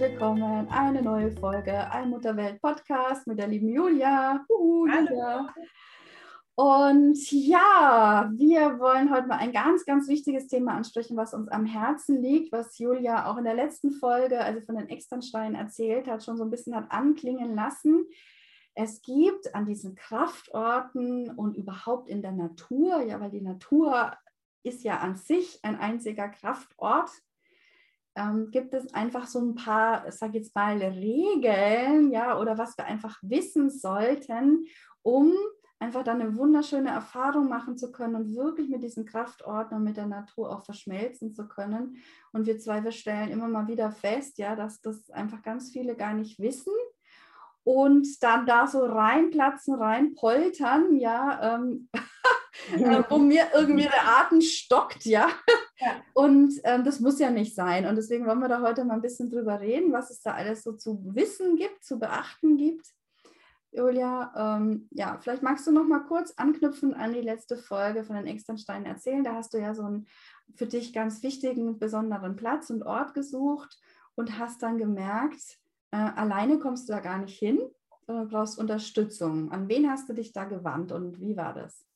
Willkommen. Eine neue Folge Allmutterwelt Podcast mit der lieben Julia. Uhu, Julia. Und ja, wir wollen heute mal ein ganz, ganz wichtiges Thema ansprechen, was uns am Herzen liegt, was Julia auch in der letzten Folge, also von den Externsteinen erzählt hat, schon so ein bisschen hat anklingen lassen. Es gibt an diesen Kraftorten und überhaupt in der Natur, ja, weil die Natur ist ja an sich ein einziger Kraftort, ähm, gibt es einfach so ein paar, sag jetzt mal, Regeln, ja, oder was wir einfach wissen sollten, um einfach dann eine wunderschöne Erfahrung machen zu können und wirklich mit diesen Kraftordnern, mit der Natur auch verschmelzen zu können. Und wir zwei, wir stellen immer mal wieder fest, ja, dass das einfach ganz viele gar nicht wissen und dann da so reinplatzen, reinpoltern, ja, ähm, äh, wo mir irgendwie der Atem stockt, ja. Und ähm, das muss ja nicht sein. Und deswegen wollen wir da heute mal ein bisschen drüber reden, was es da alles so zu wissen gibt, zu beachten gibt. Julia, ähm, ja, vielleicht magst du noch mal kurz anknüpfen an die letzte Folge von den Externsteinen erzählen. Da hast du ja so einen für dich ganz wichtigen, besonderen Platz und Ort gesucht und hast dann gemerkt, äh, alleine kommst du da gar nicht hin, sondern brauchst Unterstützung. An wen hast du dich da gewandt und wie war das?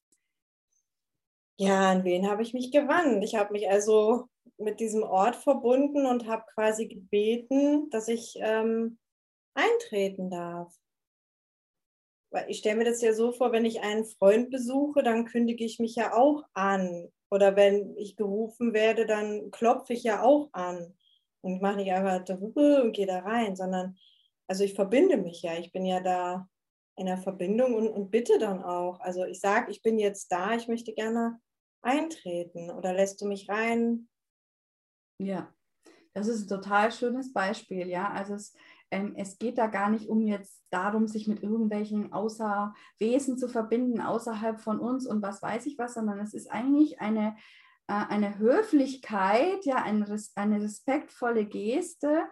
Ja, an wen habe ich mich gewandt? Ich habe mich also mit diesem Ort verbunden und habe quasi gebeten, dass ich ähm, eintreten darf. Weil ich stelle mir das ja so vor, wenn ich einen Freund besuche, dann kündige ich mich ja auch an. Oder wenn ich gerufen werde, dann klopfe ich ja auch an. Und mache nicht einfach und gehe da rein, sondern also ich verbinde mich ja. Ich bin ja da in der Verbindung und, und bitte dann auch. Also ich sage, ich bin jetzt da, ich möchte gerne eintreten oder lässt du mich rein? Ja, das ist ein total schönes Beispiel, ja. Also es, ähm, es geht da gar nicht um jetzt darum, sich mit irgendwelchen außer Wesen zu verbinden, außerhalb von uns und was weiß ich was, sondern es ist eigentlich eine, äh, eine Höflichkeit, ja, eine, eine respektvolle Geste,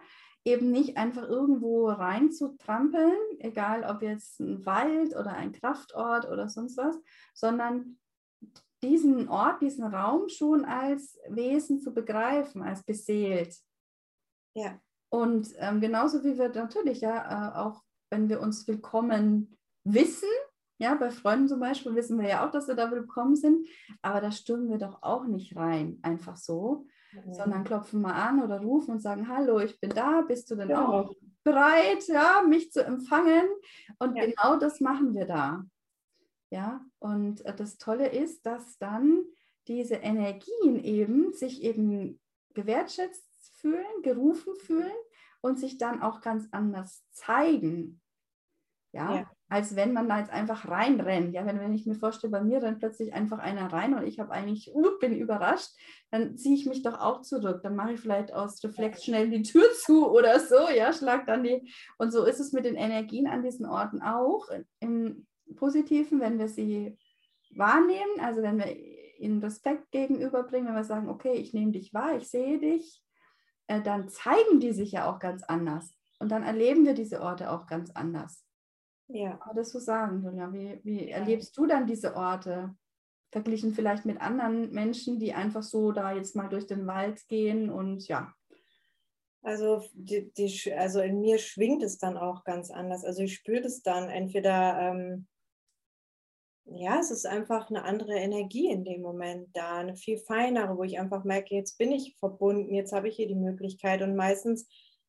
eben nicht einfach irgendwo rein zu trampeln, egal ob jetzt ein Wald oder ein Kraftort oder sonst was, sondern diesen Ort, diesen Raum schon als Wesen zu begreifen, als beseelt. Ja. Und ähm, genauso wie wir natürlich ja äh, auch, wenn wir uns willkommen wissen, ja, bei Freunden zum Beispiel wissen wir ja auch, dass wir da willkommen sind, aber da stürmen wir doch auch nicht rein, einfach so, mhm. sondern klopfen mal an oder rufen und sagen, hallo, ich bin da, bist du denn ja. auch bereit, ja, mich zu empfangen? Und ja. genau das machen wir da. Ja, und äh, das Tolle ist, dass dann diese Energien eben sich eben gewertschätzt fühlen, gerufen fühlen und sich dann auch ganz anders zeigen. Ja, ja. als wenn man da jetzt einfach reinrennt. Ja, wenn, wenn ich mir vorstelle, bei mir rennt plötzlich einfach einer rein und ich habe eigentlich, uh, bin überrascht, dann ziehe ich mich doch auch zurück. Dann mache ich vielleicht aus Reflex schnell die Tür zu oder so, ja, schlag dann die. Und so ist es mit den Energien an diesen Orten auch. Im, Positiven, wenn wir sie wahrnehmen, also wenn wir ihnen Respekt gegenüberbringen, wenn wir sagen, okay, ich nehme dich wahr, ich sehe dich, äh, dann zeigen die sich ja auch ganz anders. Und dann erleben wir diese Orte auch ganz anders. Ja. Das so sagen, Julia? Wie, wie ja. erlebst du dann diese Orte? Verglichen vielleicht mit anderen Menschen, die einfach so da jetzt mal durch den Wald gehen und ja. Also, die, die, also in mir schwingt es dann auch ganz anders. Also ich spüre das dann entweder ähm, ja, es ist einfach eine andere Energie in dem Moment da, eine viel feinere, wo ich einfach merke, jetzt bin ich verbunden, jetzt habe ich hier die Möglichkeit. Und meistens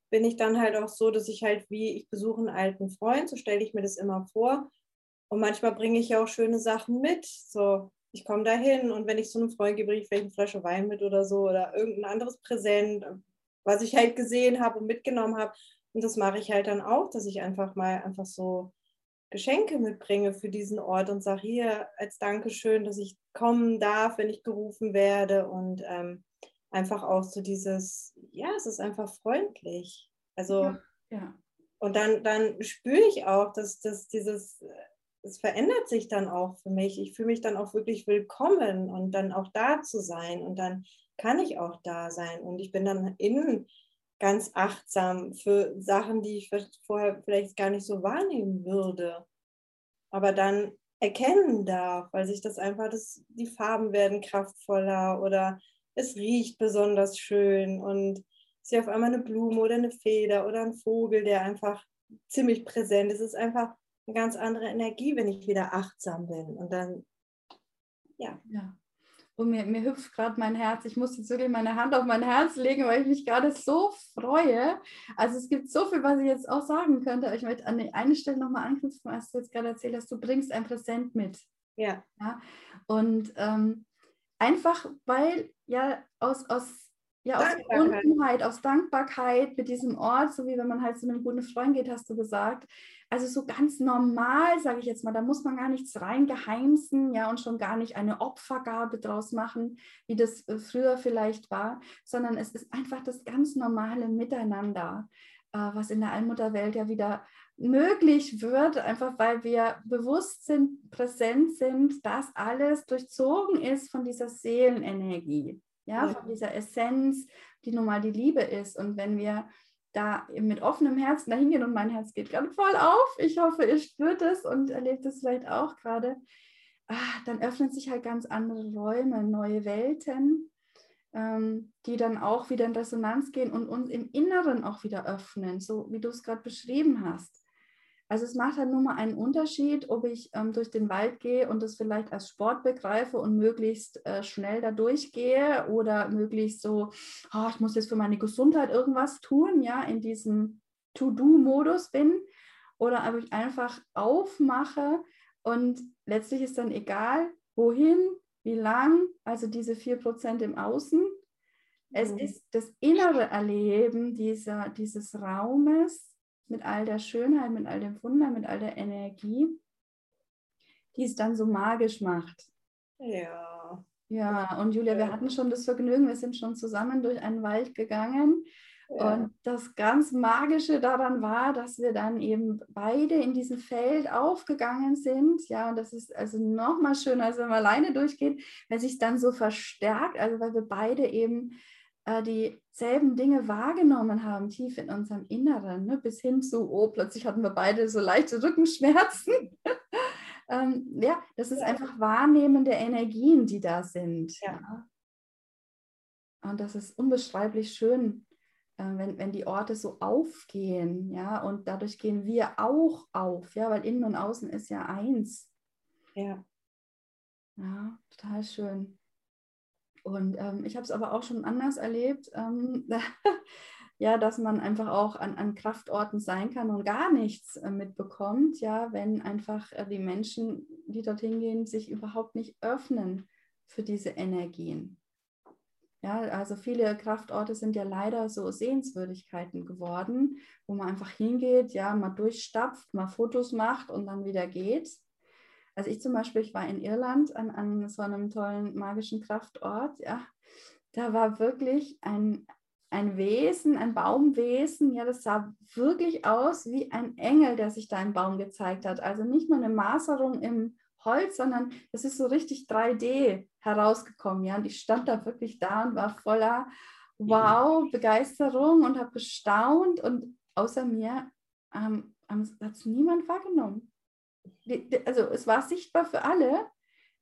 bin ich dann halt auch so, dass ich halt wie, ich besuche einen alten Freund, so stelle ich mir das immer vor. Und manchmal bringe ich ja auch schöne Sachen mit. So, ich komme da hin und wenn ich so einem Freund gebe, bringe ich vielleicht eine Flasche Wein mit oder so oder irgendein anderes Präsent, was ich halt gesehen habe und mitgenommen habe. Und das mache ich halt dann auch, dass ich einfach mal einfach so Geschenke mitbringe für diesen Ort und sage hier als Dankeschön, dass ich kommen darf, wenn ich gerufen werde und ähm, einfach auch so dieses, ja, es ist einfach freundlich. Also, ja, ja. und dann, dann spüre ich auch, dass, dass dieses, es verändert sich dann auch für mich. Ich fühle mich dann auch wirklich willkommen und dann auch da zu sein und dann kann ich auch da sein und ich bin dann innen ganz achtsam für Sachen, die ich vorher vielleicht gar nicht so wahrnehmen würde, aber dann erkennen darf, weil sich das einfach, das, die Farben werden kraftvoller oder es riecht besonders schön und sehe auf einmal eine Blume oder eine Feder oder ein Vogel, der einfach ziemlich präsent ist. Es ist einfach eine ganz andere Energie, wenn ich wieder achtsam bin. Und dann, ja. ja. Und mir, mir hüpft gerade mein Herz. Ich muss jetzt wirklich meine Hand auf mein Herz legen, weil ich mich gerade so freue. Also es gibt so viel, was ich jetzt auch sagen könnte. Ich möchte an eine Stelle nochmal anknüpfen, was du jetzt gerade erzählt hast. Du bringst ein Präsent mit. Ja. ja? Und ähm, einfach, weil ja aus, aus ja, aus Verbundenheit, aus Dankbarkeit mit diesem Ort, so wie wenn man halt zu einem guten Freund geht, hast du gesagt. Also so ganz normal, sage ich jetzt mal, da muss man gar nichts reingeheimsen, ja, und schon gar nicht eine Opfergabe draus machen, wie das äh, früher vielleicht war, sondern es ist einfach das ganz normale Miteinander, äh, was in der Allmutterwelt ja wieder möglich wird, einfach weil wir bewusst sind, präsent sind, dass alles durchzogen ist von dieser Seelenenergie ja, ja, von dieser Essenz, die nun mal die Liebe ist. Und wenn wir da mit offenem Herzen dahin gehen und mein Herz geht gerade voll auf, ich hoffe, ihr spürt es und erlebt es vielleicht auch gerade, ah, dann öffnen sich halt ganz andere Räume, neue Welten, ähm, die dann auch wieder in Resonanz gehen und uns im Inneren auch wieder öffnen, so wie du es gerade beschrieben hast. Also es macht halt nur mal einen Unterschied, ob ich ähm, durch den Wald gehe und das vielleicht als Sport begreife und möglichst äh, schnell da durchgehe oder möglichst so, oh, ich muss jetzt für meine Gesundheit irgendwas tun, ja, in diesem To-Do-Modus bin oder ob ich einfach aufmache und letztlich ist dann egal, wohin, wie lang, also diese 4% im Außen. Es mhm. ist das innere Erleben dieser, dieses Raumes, mit all der Schönheit, mit all dem Wunder, mit all der Energie, die es dann so magisch macht. Ja. Ja, und Julia, wir hatten schon das Vergnügen, wir sind schon zusammen durch einen Wald gegangen. Ja. Und das ganz Magische daran war, dass wir dann eben beide in diesem Feld aufgegangen sind. Ja, und das ist also nochmal schöner, als wenn man alleine durchgeht, wenn sich dann so verstärkt, also weil wir beide eben äh, dieselben Dinge wahrgenommen haben, tief in unserem Inneren, ne? bis hin zu, oh, plötzlich hatten wir beide so leichte Rückenschmerzen. ähm, ja, das ist ja. einfach Wahrnehmen der Energien, die da sind. Ja. ja. Und das ist unbeschreiblich schön, äh, wenn, wenn die Orte so aufgehen, ja, und dadurch gehen wir auch auf, ja, weil innen und außen ist ja eins. Ja. Ja, total schön. Und ähm, ich habe es aber auch schon anders erlebt, ähm, ja, dass man einfach auch an, an Kraftorten sein kann und gar nichts äh, mitbekommt, ja, wenn einfach äh, die Menschen, die dorthin gehen, sich überhaupt nicht öffnen für diese Energien. Ja, also viele Kraftorte sind ja leider so Sehenswürdigkeiten geworden, wo man einfach hingeht, ja, mal durchstapft, mal Fotos macht und dann wieder geht. Also ich zum Beispiel, ich war in Irland an, an so einem tollen magischen Kraftort, ja. Da war wirklich ein, ein Wesen, ein Baumwesen, ja, das sah wirklich aus wie ein Engel, der sich da im Baum gezeigt hat. Also nicht nur eine Maserung im Holz, sondern das ist so richtig 3D herausgekommen, ja. Und ich stand da wirklich da und war voller Wow, Begeisterung und habe gestaunt und außer mir ähm, hat es niemand wahrgenommen also es war sichtbar für alle,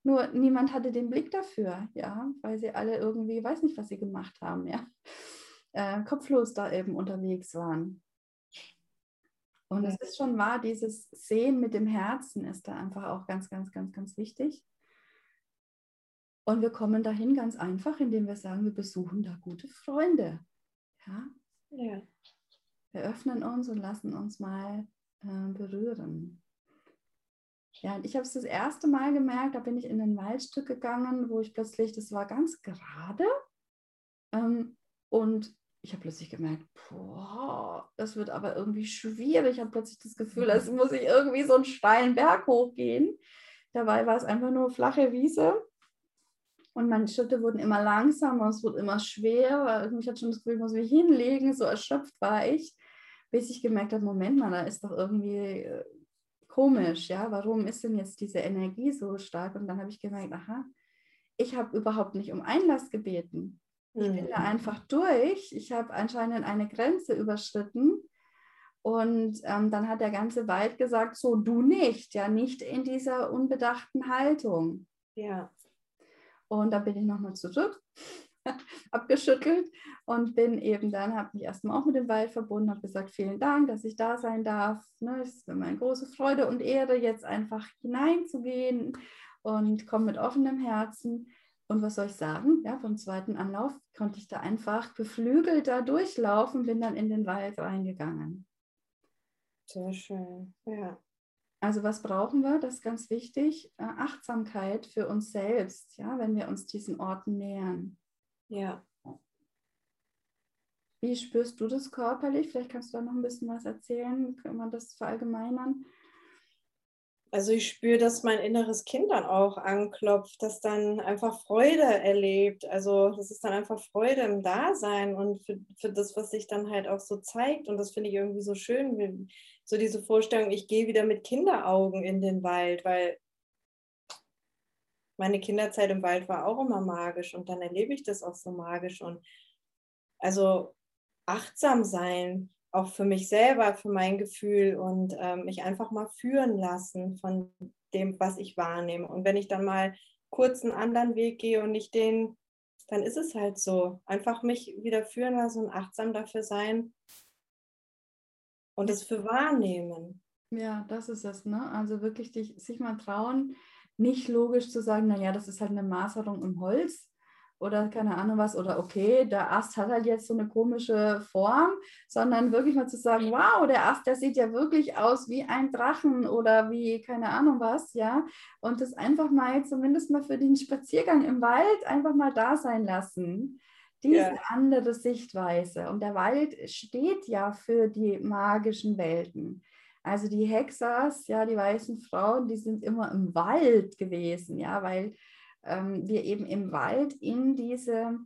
nur niemand hatte den Blick dafür, ja, weil sie alle irgendwie, weiß nicht, was sie gemacht haben, ja, äh, kopflos da eben unterwegs waren. Und es ist schon wahr, dieses Sehen mit dem Herzen ist da einfach auch ganz, ganz, ganz, ganz wichtig. Und wir kommen dahin ganz einfach, indem wir sagen, wir besuchen da gute Freunde. Ja? ja. Wir öffnen uns und lassen uns mal äh, berühren. Ja, und ich habe es das erste Mal gemerkt, da bin ich in ein Waldstück gegangen, wo ich plötzlich, das war ganz gerade ähm, und ich habe plötzlich gemerkt, boah, das wird aber irgendwie schwierig. Ich habe plötzlich das Gefühl, als muss ich irgendwie so einen steilen Berg hochgehen. Dabei war es einfach nur flache Wiese. Und meine Schritte wurden immer langsamer, es wurde immer schwerer. Ich hatte schon das Gefühl, ich muss mich hinlegen, so erschöpft war ich, bis ich gemerkt habe, Moment mal, da ist doch irgendwie äh, komisch, ja, warum ist denn jetzt diese Energie so stark? Und dann habe ich gemerkt, aha, ich habe überhaupt nicht um Einlass gebeten. Ich bin da mhm. einfach durch. Ich habe anscheinend eine Grenze überschritten. Und ähm, dann hat der ganze Wald gesagt, so du nicht, ja, nicht in dieser unbedachten Haltung. Ja. Und da bin ich nochmal zurück, abgeschüttelt und bin eben dann, habe mich erstmal auch mit dem Wald verbunden, habe gesagt, vielen Dank, dass ich da sein darf. Ne, es ist mir eine große Freude und Ehre, jetzt einfach hineinzugehen und komme mit offenem Herzen. Und was soll ich sagen? Ja, vom zweiten Anlauf konnte ich da einfach beflügelt da durchlaufen, bin dann in den Wald reingegangen. Sehr schön, ja. Also was brauchen wir? Das ist ganz wichtig. Äh, Achtsamkeit für uns selbst, ja, wenn wir uns diesen Orten nähern. Ja. Wie spürst du das körperlich? Vielleicht kannst du da noch ein bisschen was erzählen. Kann man das verallgemeinern? also ich spüre, dass mein inneres Kind dann auch anklopft, dass dann einfach Freude erlebt. Also das ist dann einfach Freude im Dasein und für, für das, was sich dann halt auch so zeigt. Und das finde ich irgendwie so schön, so diese Vorstellung, ich gehe wieder mit Kinderaugen in den Wald, weil meine Kinderzeit im Wald war auch immer magisch und dann erlebe ich das auch so magisch. Und also achtsam sein, auch für mich selber, für mein Gefühl und ähm, mich einfach mal führen lassen von dem, was ich wahrnehme. Und wenn ich dann mal kurz einen anderen Weg gehe und nicht den, dann ist es halt so. Einfach mich wieder führen lassen und achtsam dafür sein und es für wahrnehmen. Ja, das ist es, ne? Also wirklich dich, sich mal trauen, nicht logisch zu sagen, naja, das ist halt eine Maserung im Holz, oder keine Ahnung was oder okay, der Ast hat halt jetzt so eine komische Form, sondern wirklich mal zu sagen, wow, der Ast, der sieht ja wirklich aus wie ein Drachen oder wie keine Ahnung was, ja, und das einfach mal zumindest mal für den Spaziergang im Wald einfach mal da sein lassen. Diese ja. andere Sichtweise. Und der Wald steht ja für die magischen Welten. Also die Hexas, ja, die weißen Frauen, die sind immer im Wald gewesen, ja, weil ähm, wir eben im Wald in diese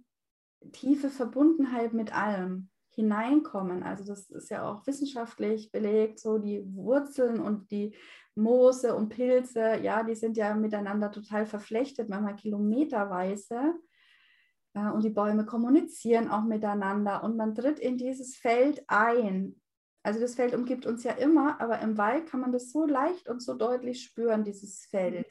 tiefe Verbundenheit mit allem hineinkommen. Also das ist ja auch wissenschaftlich belegt, so die Wurzeln und die Moose und Pilze, ja, die sind ja miteinander total verflechtet, manchmal kilometerweise. Äh, und die Bäume kommunizieren auch miteinander und man tritt in dieses Feld ein. Also das Feld umgibt uns ja immer, aber im Wald kann man das so leicht und so deutlich spüren, dieses Feld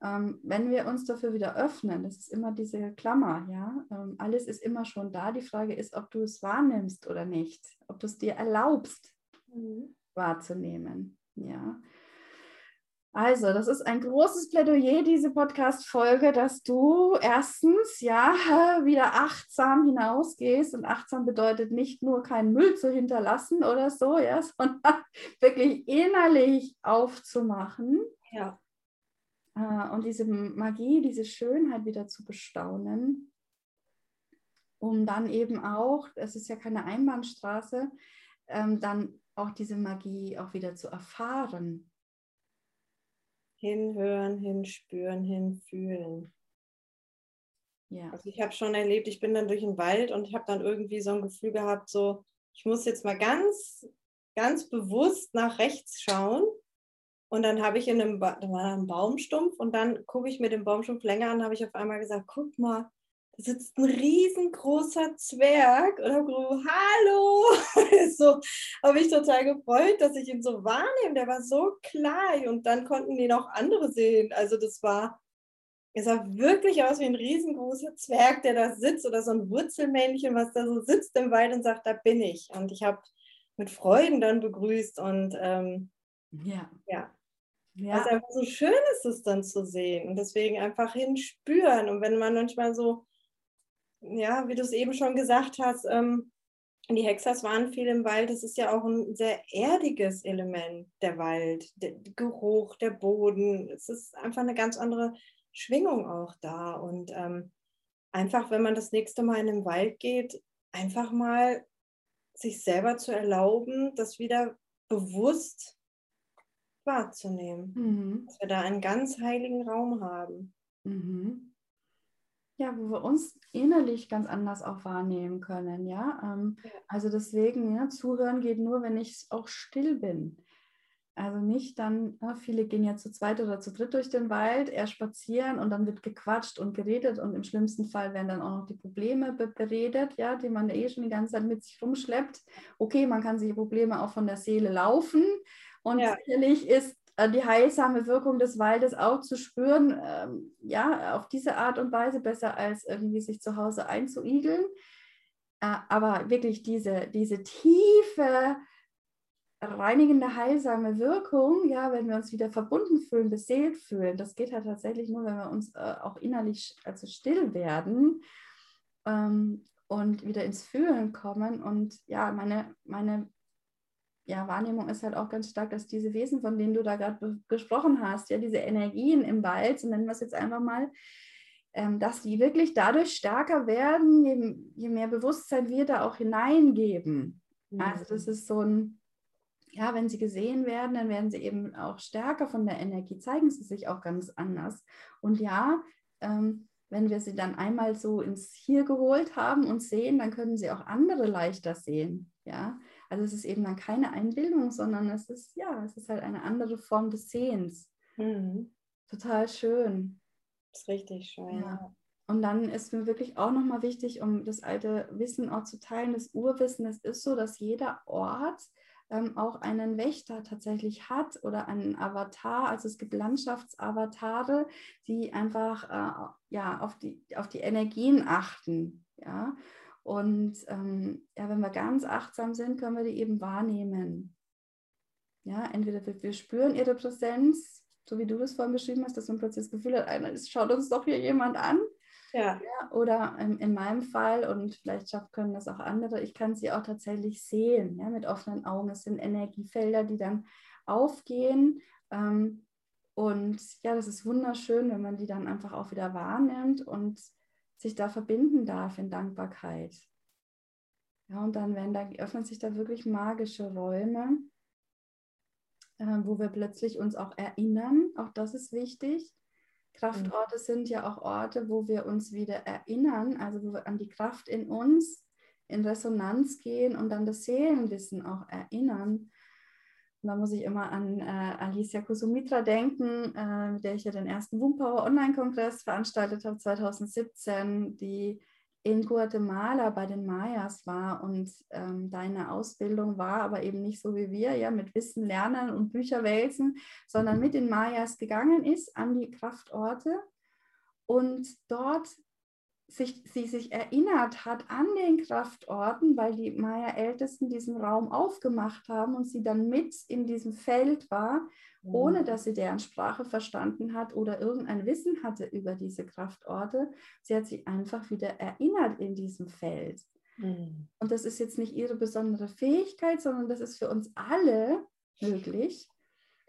ähm, wenn wir uns dafür wieder öffnen, das ist immer diese Klammer, ja, ähm, alles ist immer schon da. Die Frage ist, ob du es wahrnimmst oder nicht, ob du es dir erlaubst mhm. wahrzunehmen, ja. Also, das ist ein großes Plädoyer, diese Podcast-Folge, dass du erstens ja wieder achtsam hinausgehst. Und achtsam bedeutet nicht nur keinen Müll zu hinterlassen oder so, ja, sondern wirklich innerlich aufzumachen. Ja äh, und diese Magie, diese Schönheit wieder zu bestaunen, um dann eben auch, es ist ja keine Einbahnstraße, ähm, dann auch diese Magie auch wieder zu erfahren. Hinhören, hinspüren, hinfühlen. Ja. Also ich habe schon erlebt, ich bin dann durch den Wald und ich habe dann irgendwie so ein Gefühl gehabt, so, ich muss jetzt mal ganz, ganz bewusst nach rechts schauen und dann habe ich in einem, ba da war ein Baumstumpf und dann gucke ich mir den Baumstumpf länger an, habe ich auf einmal gesagt, guck mal, sitzt ein riesengroßer Zwerg und habe gesagt, hallo. so habe ich total gefreut, dass ich ihn so wahrnehme. Der war so klein und dann konnten ihn auch andere sehen. Also das war, es sah wirklich aus wie ein riesengroßer Zwerg, der da sitzt oder so ein Wurzelmännchen, was da so sitzt im Wald und sagt, da bin ich. Und ich habe mit Freuden dann begrüßt und ähm, ja. ja, ja. Also einfach so schön ist es dann zu sehen und deswegen einfach hinspüren. Und wenn man manchmal so, ja, wie du es eben schon gesagt hast, ähm, die Hexers waren viel im Wald. Das ist ja auch ein sehr erdiges Element, der Wald, der Geruch, der Boden. Es ist einfach eine ganz andere Schwingung auch da. Und ähm, einfach, wenn man das nächste Mal in den Wald geht, einfach mal sich selber zu erlauben, das wieder bewusst wahrzunehmen. Mhm. Dass wir da einen ganz heiligen Raum haben. Mhm. Ja, wo wir uns innerlich ganz anders auch wahrnehmen können, ja. Ähm, ja. Also deswegen, ja, zuhören geht nur, wenn ich auch still bin. Also nicht dann, ja, viele gehen ja zu zweit oder zu dritt durch den Wald, eher spazieren und dann wird gequatscht und geredet und im schlimmsten Fall werden dann auch noch die Probleme beredet, ja, die man eh schon die ganze Zeit mit sich rumschleppt. Okay, man kann sich die Probleme auch von der Seele laufen und ja. sicherlich ist die heilsame Wirkung des Waldes auch zu spüren, ähm, ja, auf diese Art und Weise besser als irgendwie sich zu Hause einzuigeln. Äh, aber wirklich diese, diese tiefe, reinigende, heilsame Wirkung, ja, wenn wir uns wieder verbunden fühlen, beseelt fühlen, das geht halt tatsächlich nur, wenn wir uns äh, auch innerlich also still werden ähm, und wieder ins Fühlen kommen. Und ja, meine, meine ja, Wahrnehmung ist halt auch ganz stark, dass diese Wesen, von denen du da gerade gesprochen hast, ja, diese Energien im Wald, so nennen wir es jetzt einfach mal, ähm, dass die wirklich dadurch stärker werden, je, je, mehr Bewusstsein wir da auch hineingeben. Also das ist so ein, ja, wenn sie gesehen werden, dann werden sie eben auch stärker von der Energie, zeigen sie sich auch ganz anders. Und ja, ähm, wenn wir sie dann einmal so ins Hier geholt haben und sehen, dann können sie auch andere leichter sehen. Ja, also es ist eben dann keine Einbildung, sondern es ist, ja, es ist halt eine andere Form des Sehens. Mhm. Total schön. Das ist richtig schön. Ja. Und dann ist mir wirklich auch nochmal wichtig, um das alte Wissen auch zu teilen, das Urwissen, es ist so, dass jeder Ort ähm, auch einen Wächter tatsächlich hat oder einen Avatar. Also es gibt Landschaftsavatare, die einfach äh, ja, auf, die, auf die Energien achten. Ja? Und ähm, ja, wenn wir ganz achtsam sind, können wir die eben wahrnehmen. Ja, entweder wir, wir spüren ihre Präsenz, so wie du das vorhin beschrieben hast, dass man plötzlich das Gefühl hat, einer schaut uns doch hier jemand an. Ja. ja oder in, in, meinem Fall, und vielleicht können das auch andere, ich kann sie auch tatsächlich sehen, ja, mit offenen Augen. Es sind Energiefelder, die dann aufgehen. Ähm, und ja, das ist wunderschön, wenn man die dann einfach auch wieder wahrnimmt und sich da verbinden darf in Dankbarkeit. Ja, und dann werden da, öffnen sich da wirklich magische Räume, äh, wo wir plötzlich uns auch erinnern. Auch das ist wichtig. Kraftorte mhm. sind ja auch Orte, wo wir uns wieder erinnern, also wo wir an die Kraft in uns in Resonanz gehen und dann das Seelenwissen auch erinnern. Und da muss ich immer an äh, Alicia Kusumitra denken, äh, mit der ich ja den ersten Woompower Online-Kongress veranstaltet habe 2017, die in Guatemala bei den Mayas war. Und ähm, deine Ausbildung war, aber eben nicht so wie wir, ja, mit Wissen lernen und Bücher wälzen, sondern mit den Mayas gegangen ist an die Kraftorte. Und dort sich, sie sich erinnert hat an den Kraftorten, weil die Maya-Ältesten diesen Raum aufgemacht haben und sie dann mit in diesem Feld war, mhm. ohne dass sie deren Sprache verstanden hat oder irgendein Wissen hatte über diese Kraftorte. Sie hat sich einfach wieder erinnert in diesem Feld. Mhm. Und das ist jetzt nicht ihre besondere Fähigkeit, sondern das ist für uns alle möglich.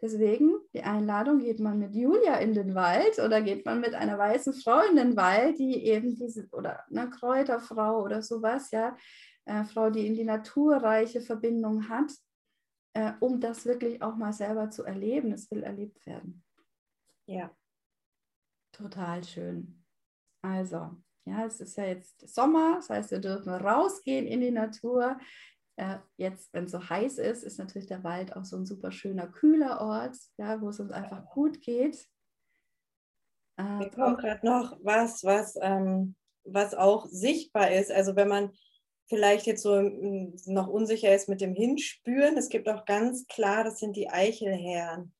Deswegen die Einladung, geht man mit Julia in den Wald oder geht man mit einer weißen Frau in den Wald, die eben diese, oder eine Kräuterfrau oder sowas, ja, äh, Frau, die in die naturreiche Verbindung hat, äh, um das wirklich auch mal selber zu erleben. Es will erlebt werden. Ja. Total schön. Also, ja, es ist ja jetzt Sommer, das heißt, wir dürfen rausgehen in die Natur. Äh, jetzt, wenn es so heiß ist, ist natürlich der Wald auch so ein super schöner, kühler Ort, ja, wo es uns einfach gut geht. Äh, Mir kommt gerade noch was, was, ähm, was auch sichtbar ist. Also wenn man vielleicht jetzt so mm, noch unsicher ist mit dem Hinspüren, es gibt auch ganz klar, das sind die Eichelherren.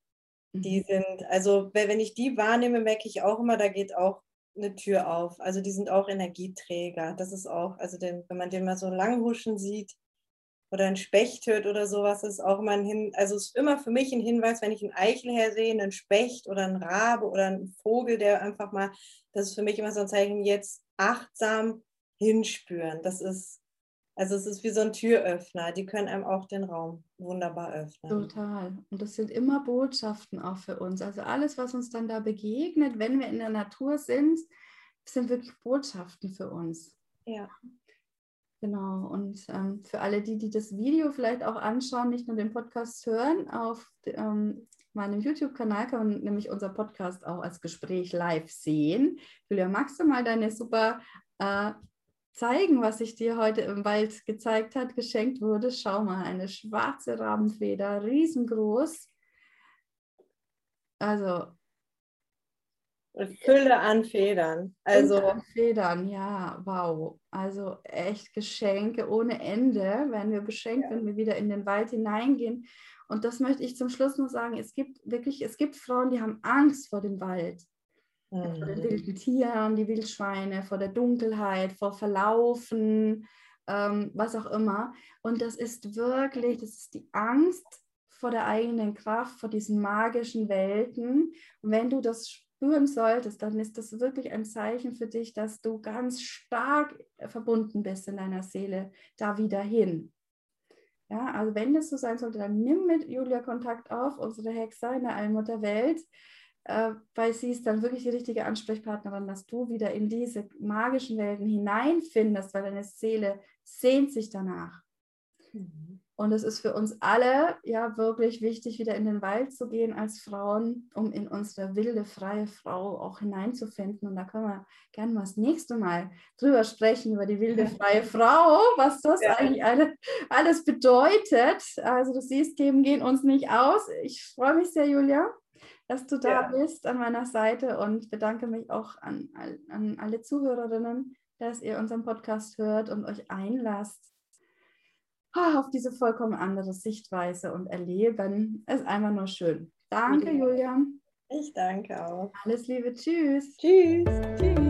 Die mhm. sind, also wenn ich die wahrnehme, merke ich auch immer, da geht auch eine Tür auf. Also die sind auch Energieträger. Das ist auch, also den, wenn man den mal so lang huschen sieht, oder ein Specht hört oder sowas, ist auch immer ein Hin, also ist immer für mich ein Hinweis, wenn ich einen Eichelherr sehe, einen Specht oder einen Rabe oder einen Vogel, der einfach mal, das ist für mich immer so ein Zeichen, jetzt achtsam hinspüren. Das ist, also es ist wie so ein Türöffner, die können einem auch den Raum wunderbar öffnen. Total. Und das sind immer Botschaften auch für uns. Also alles, was uns dann da begegnet, wenn wir in der Natur sind, sind wirklich Botschaften für uns. Ja. Genau, und ähm, für alle die, die das Video vielleicht auch anschauen, nicht nur den Podcast hören, auf ähm, meinem YouTube-Kanal kann man nämlich unser Podcast auch als Gespräch live sehen. Julia, magst du mal deine super äh, zeigen, was sich dir heute im Wald gezeigt hat, geschenkt wurde? Schau mal, eine schwarze Rabenfeder, riesengroß. Also Fülle an Federn. Also Fülle an Federn, ja, wow. Also echt Geschenke ohne Ende werden wir beschenkt, ja. wenn wir wieder in den Wald hineingehen. Und das möchte ich zum Schluss noch sagen. Es gibt wirklich, es gibt Frauen, die haben Angst vor dem Wald. Mhm. Vor den wilden Tieren, die Wildschweine, vor der Dunkelheit, vor Verlaufen, ähm, was auch immer. Und das ist wirklich, das ist die Angst vor der eigenen Kraft, vor diesen magischen Welten. Und wenn du das spüren solltest, dann ist das wirklich ein Zeichen für dich, dass du ganz stark verbunden bist in deiner Seele da wieder hin. Ja, also wenn das so sein sollte, dann nimm mit Julia Kontakt auf, unsere Hexe in der Allmutter Welt, äh, weil sie ist dann wirklich die richtige Ansprechpartnerin, dass du wieder in diese magischen Welten hineinfindest, weil deine Seele sehnt sich danach. Mhm. Und es ist für uns alle ja wirklich wichtig, wieder in den Wald zu gehen als Frauen, um in unsere wilde, freie Frau auch hineinzufinden. Und da können wir gerne mal das nächste Mal drüber sprechen, über die wilde, freie Frau, was das ja. eigentlich alle, alles bedeutet. Also du siehst, Themen gehen uns nicht aus. Ich freue mich sehr, Julia, dass du da ja. bist an meiner Seite und bedanke mich auch an, an alle Zuhörerinnen, dass ihr unseren Podcast hört und euch einlasst auf diese vollkommen andere Sichtweise und Erleben. Ist einfach nur schön. Danke, ja. Julian. Ich danke auch. Alles Liebe. Tschüss. Tschüss. Tschüss.